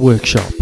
Workshop.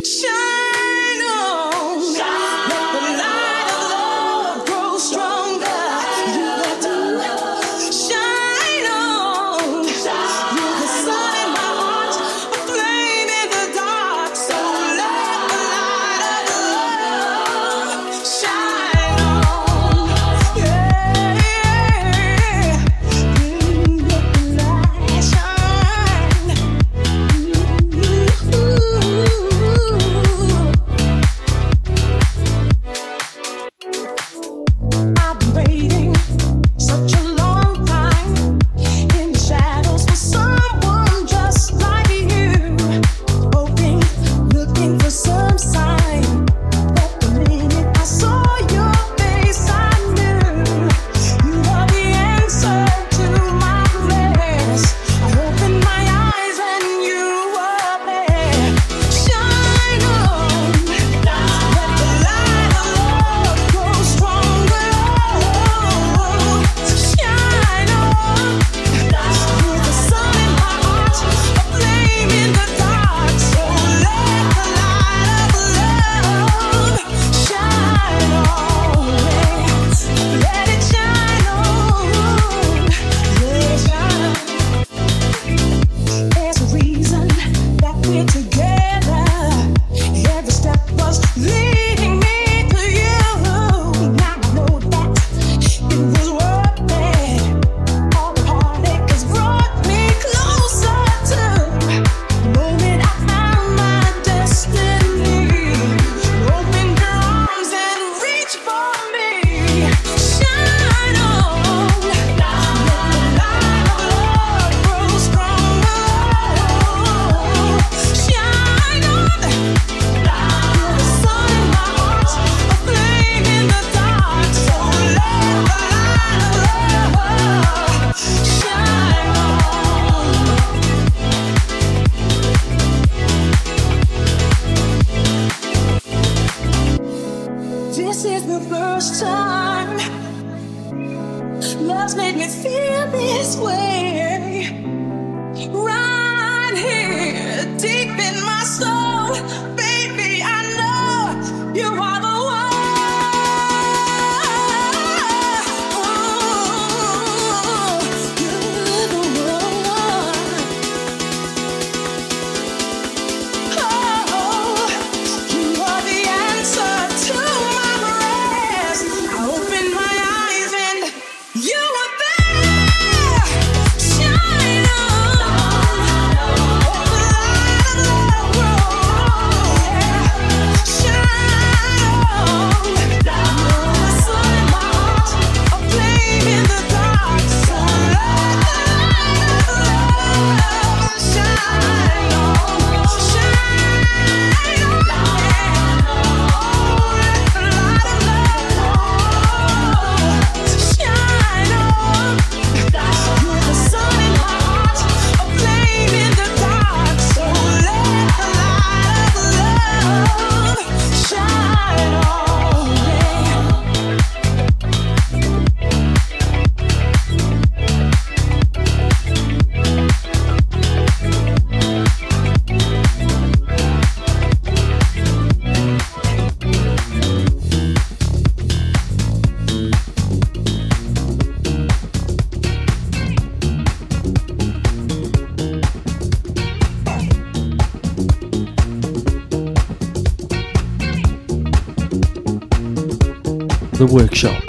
Workshop.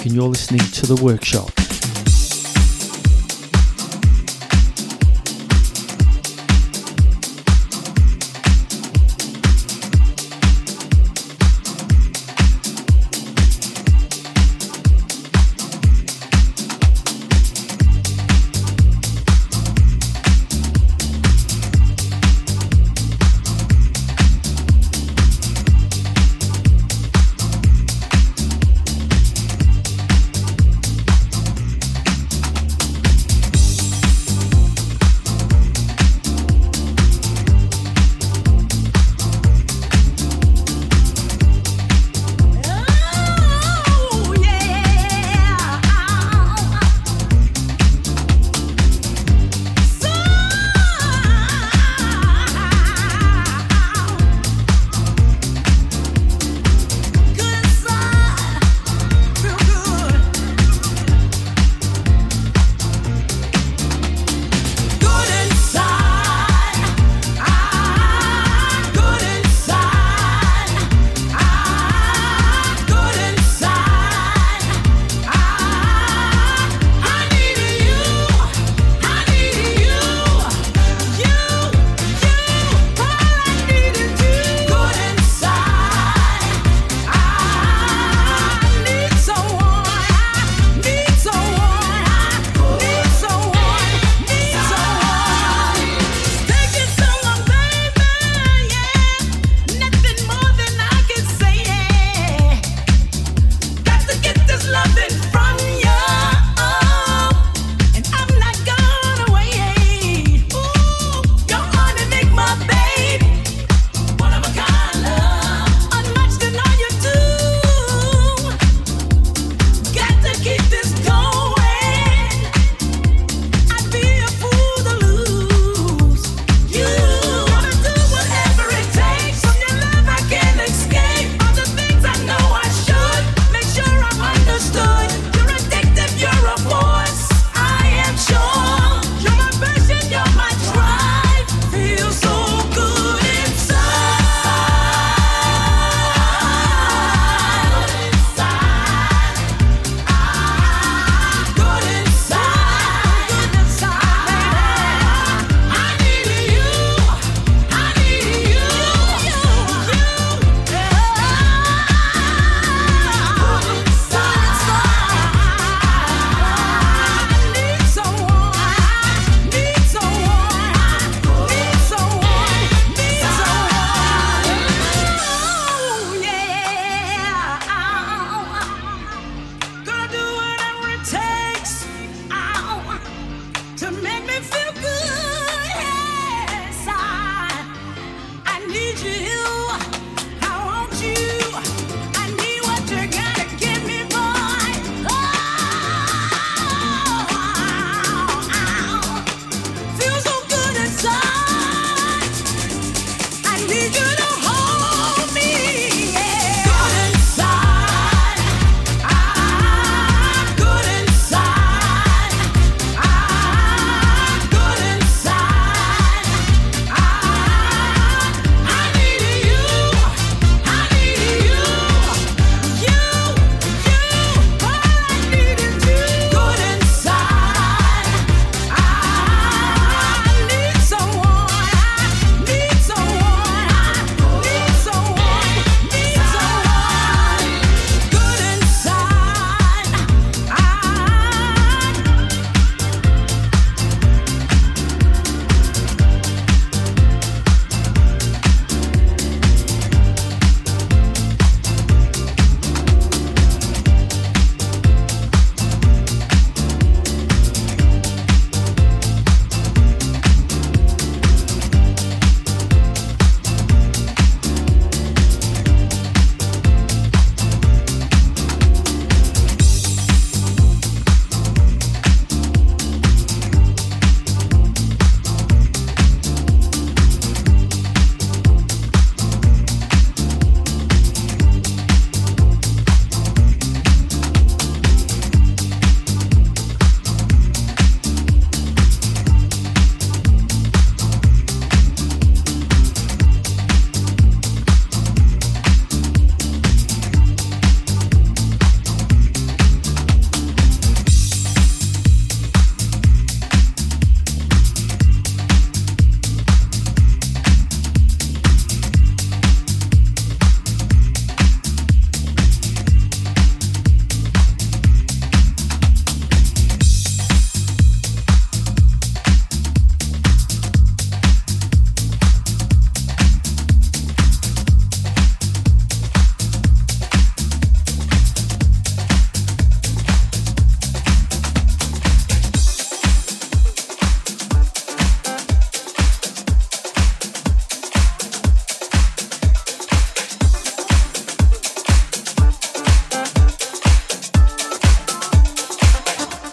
And you're listening to The Workshop.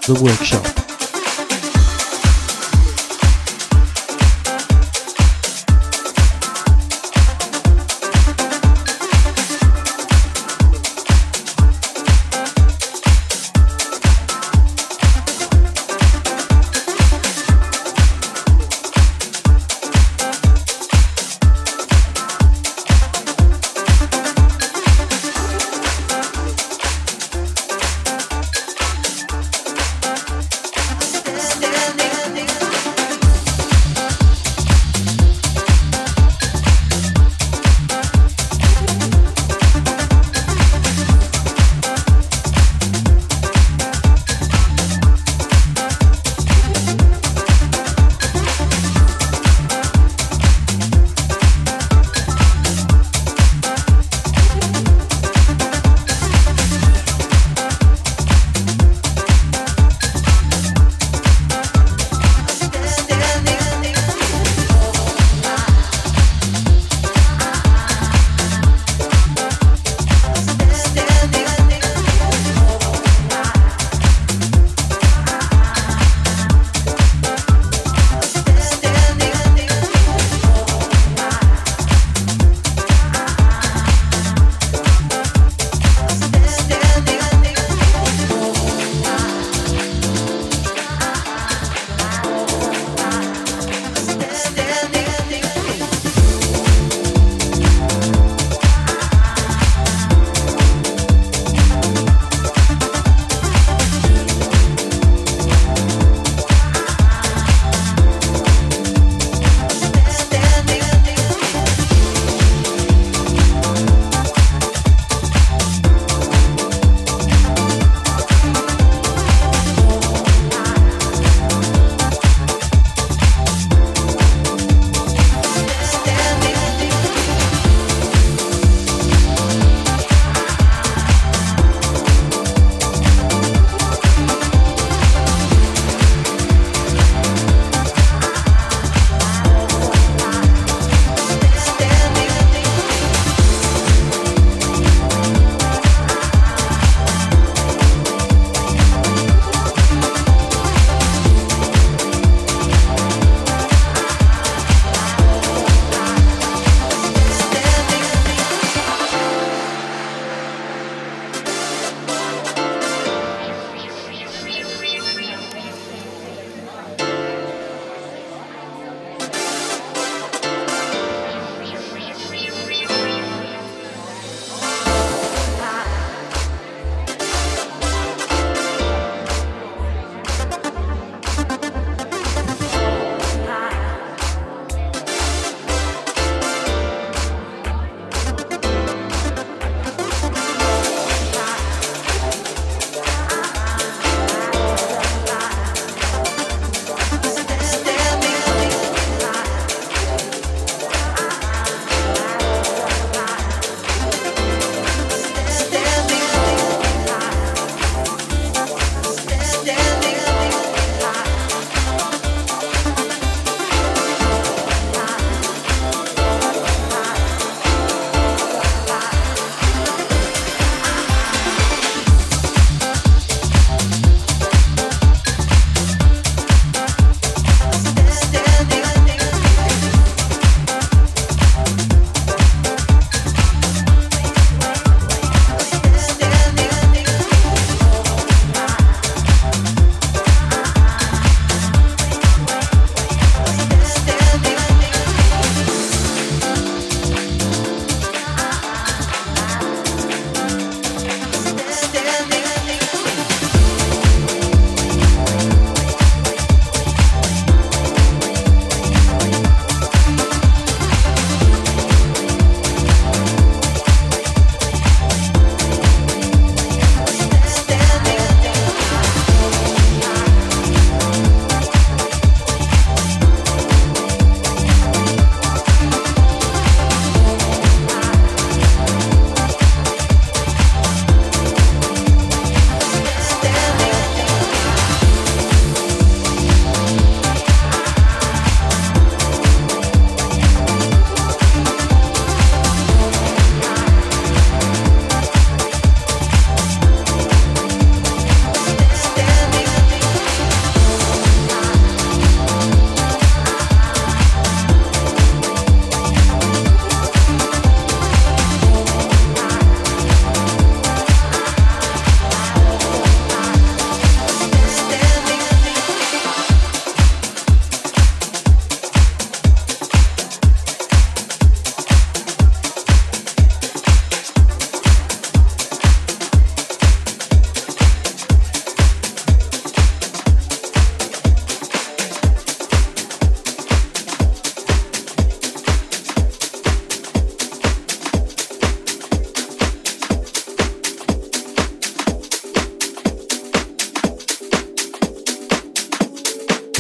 The workshop.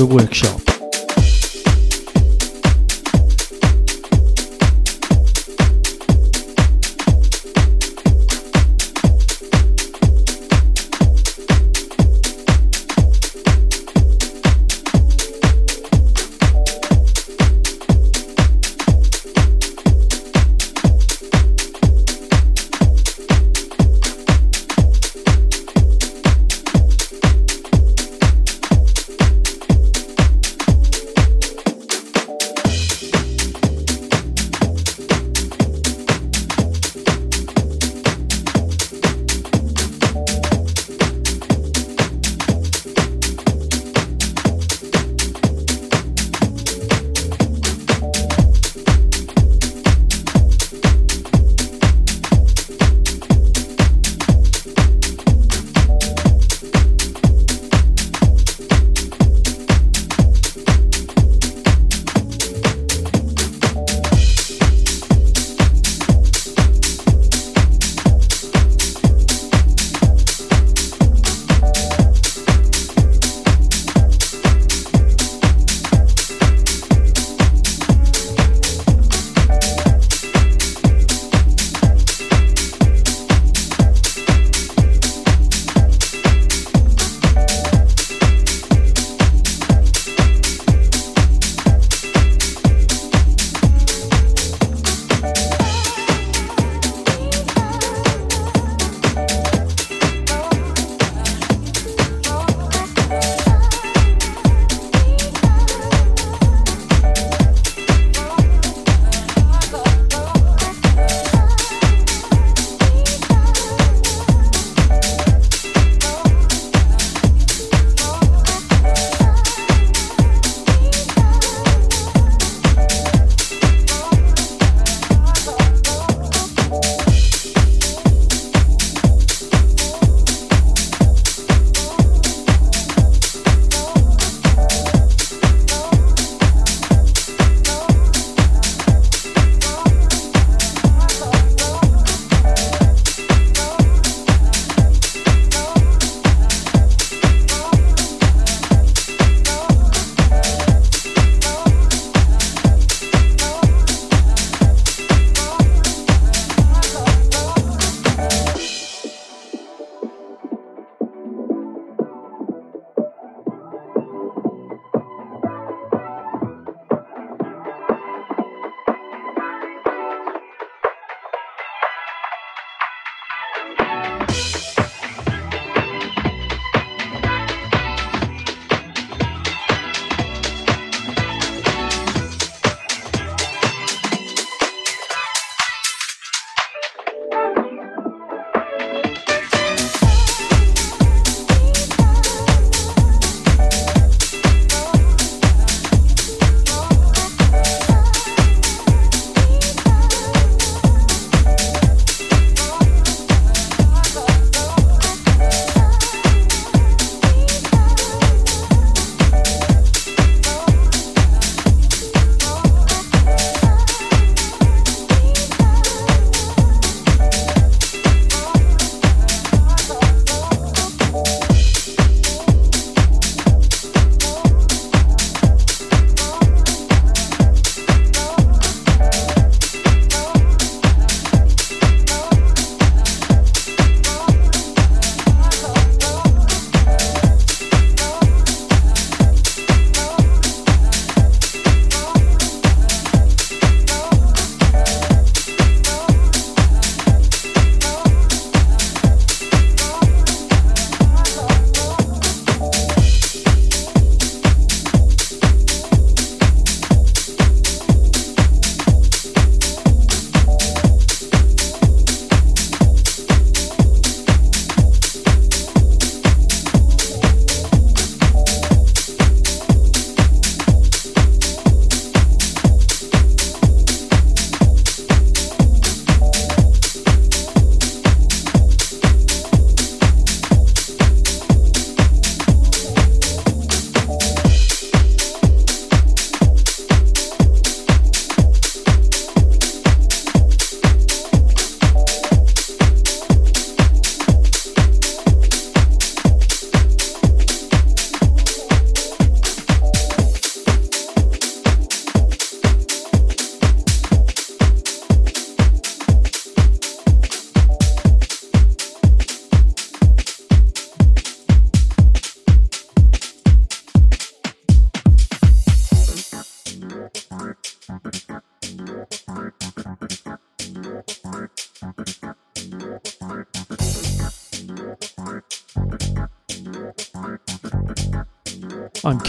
Workshop.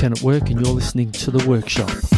Ken at Work, and you're listening to The Workshop.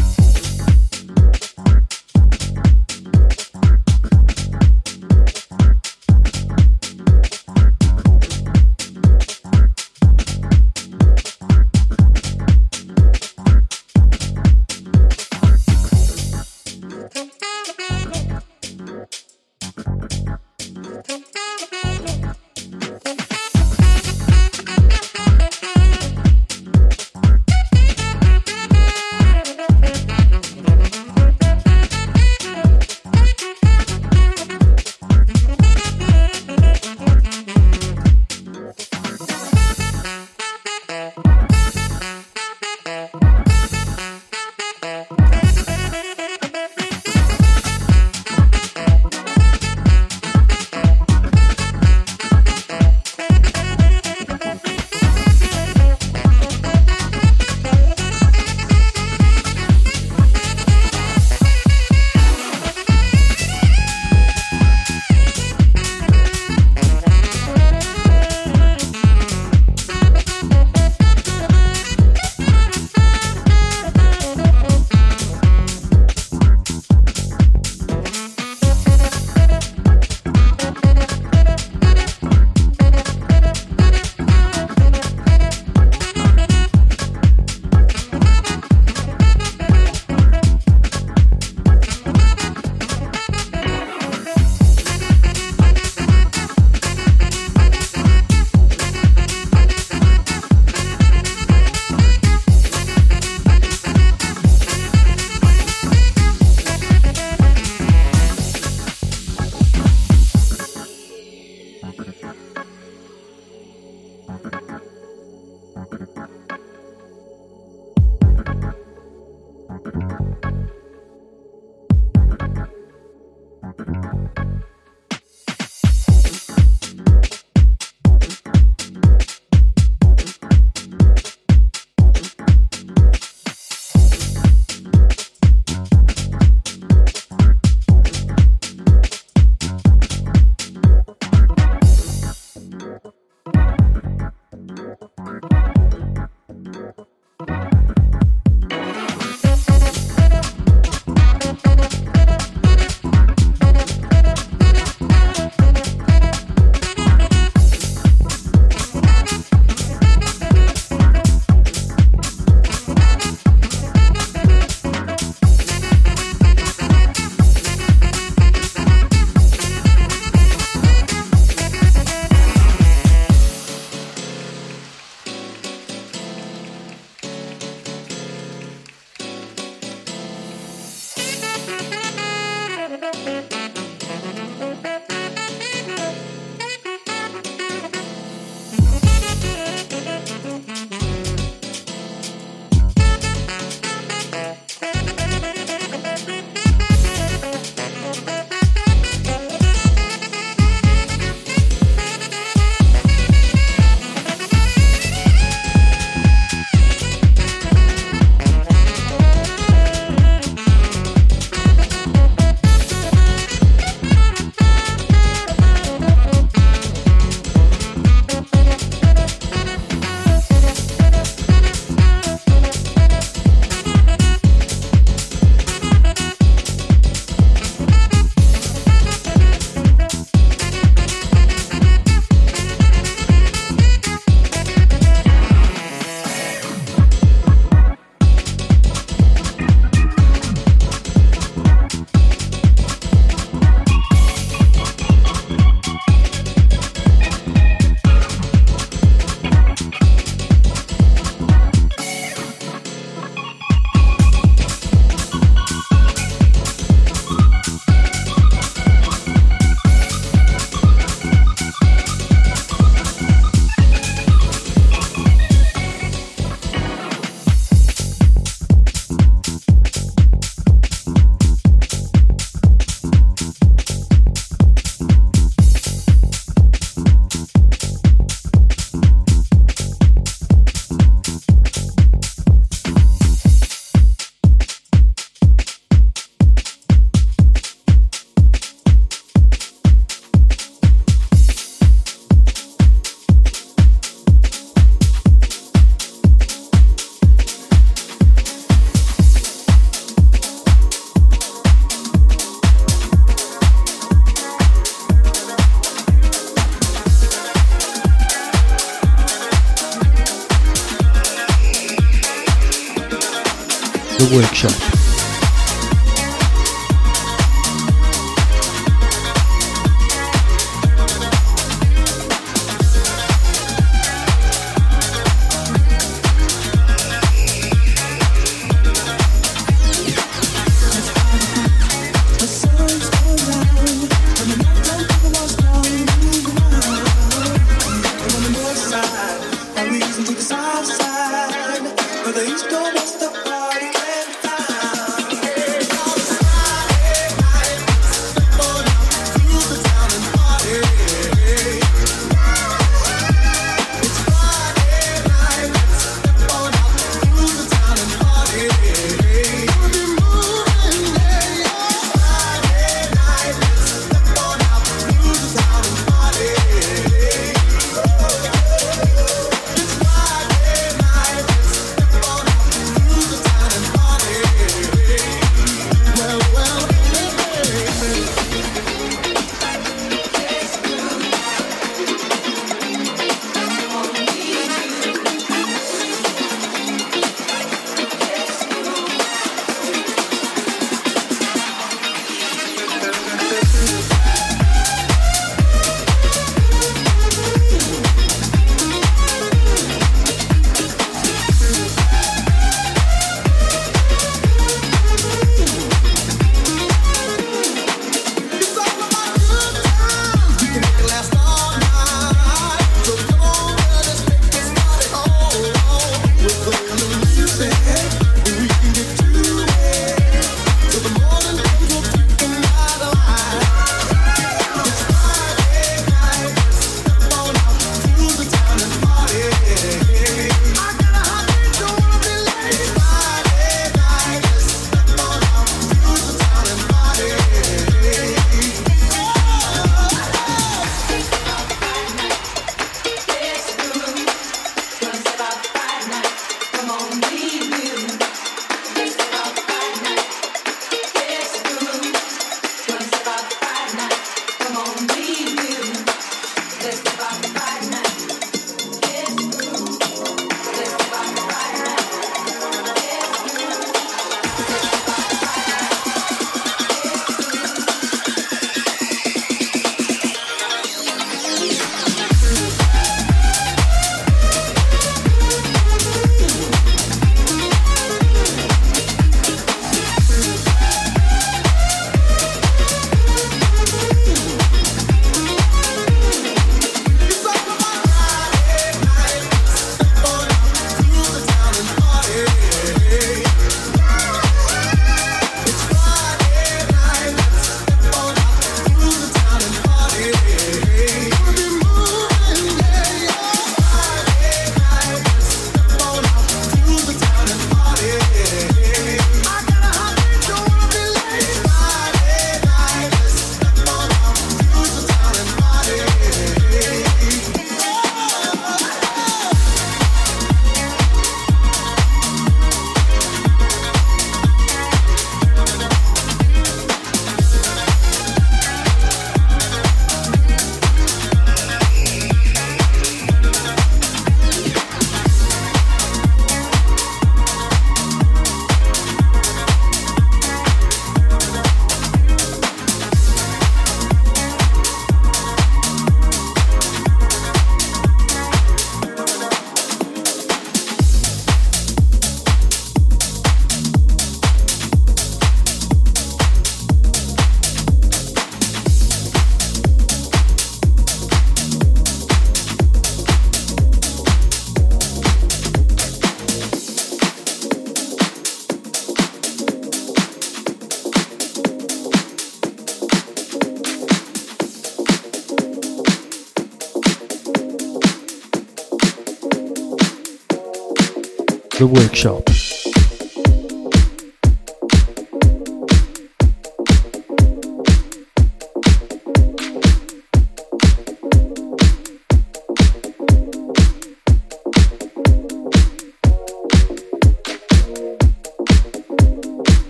The Workshop.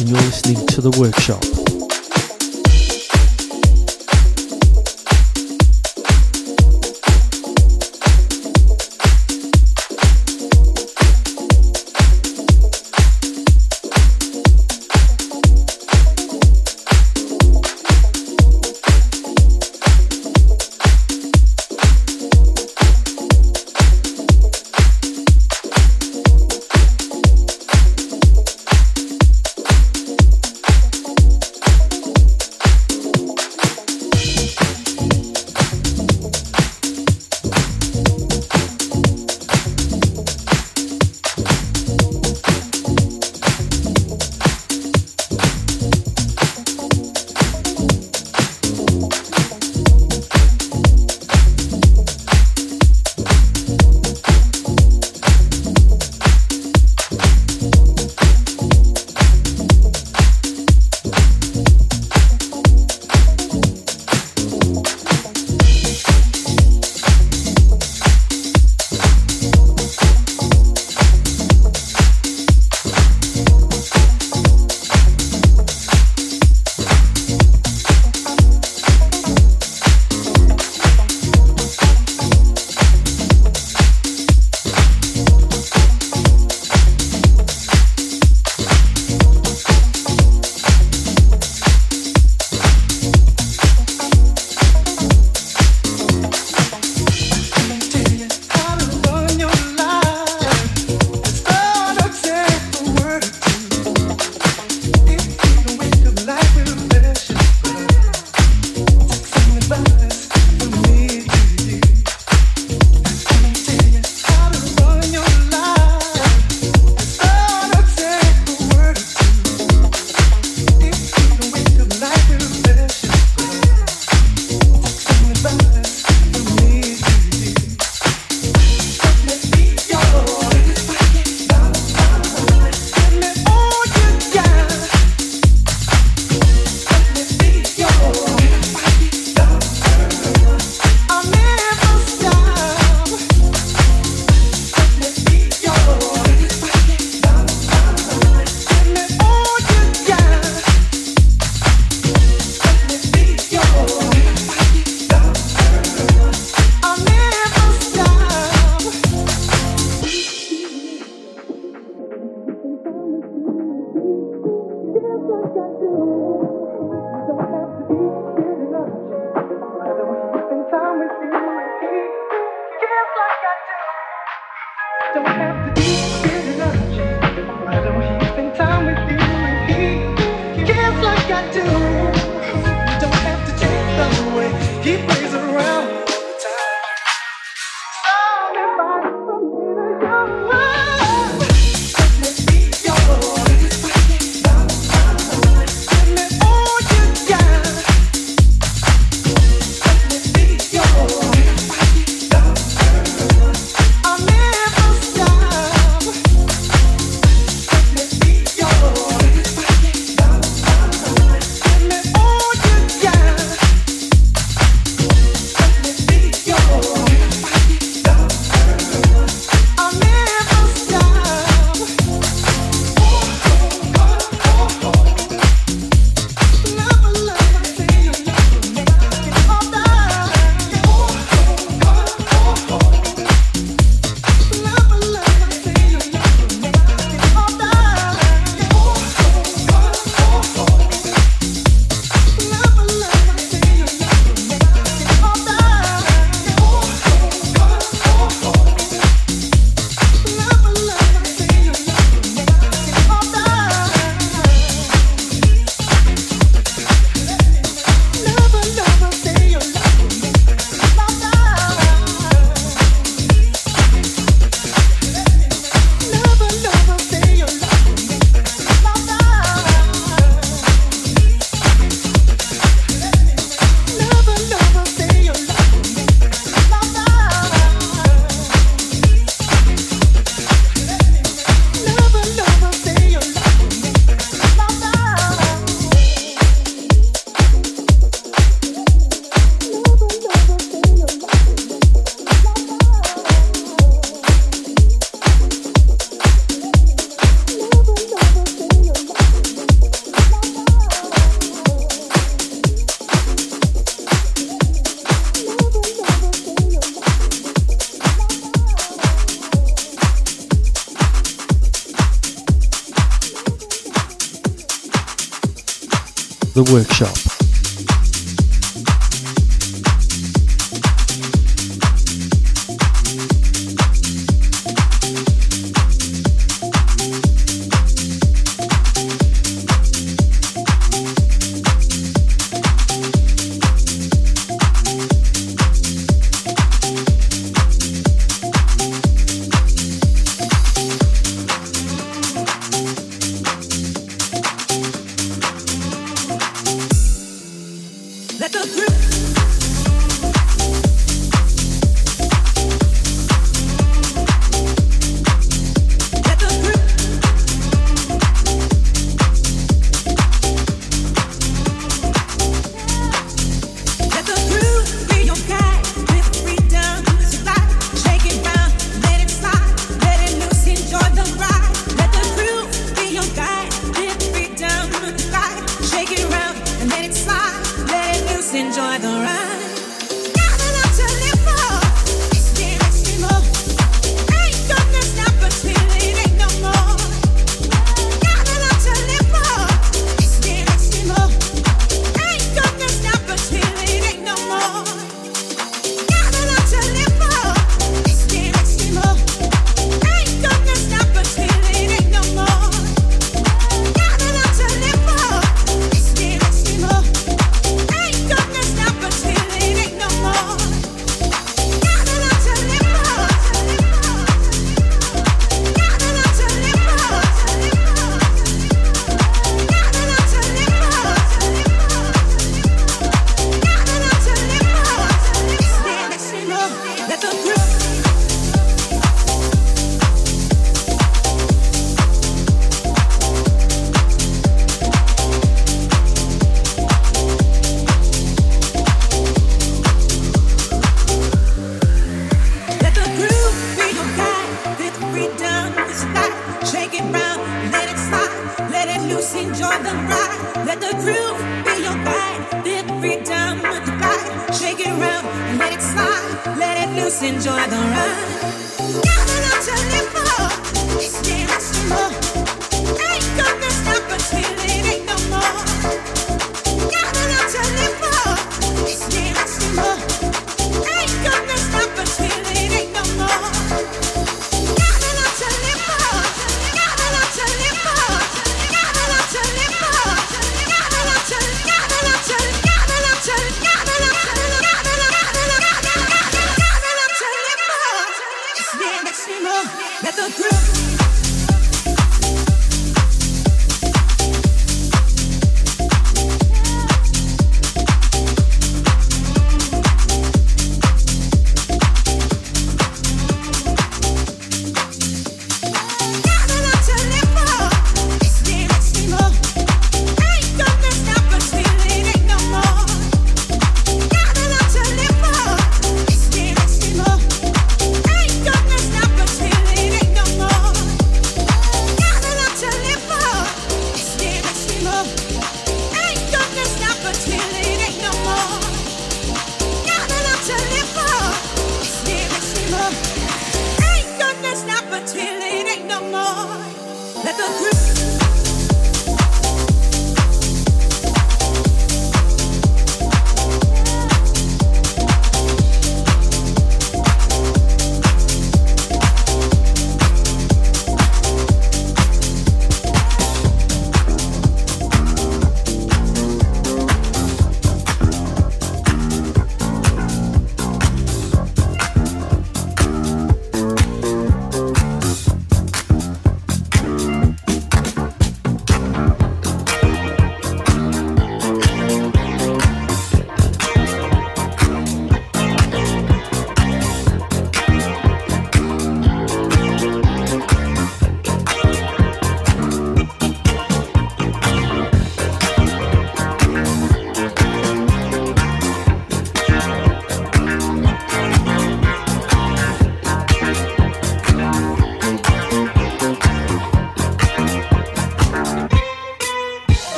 And you're listening to The Workshop.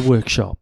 Workshop.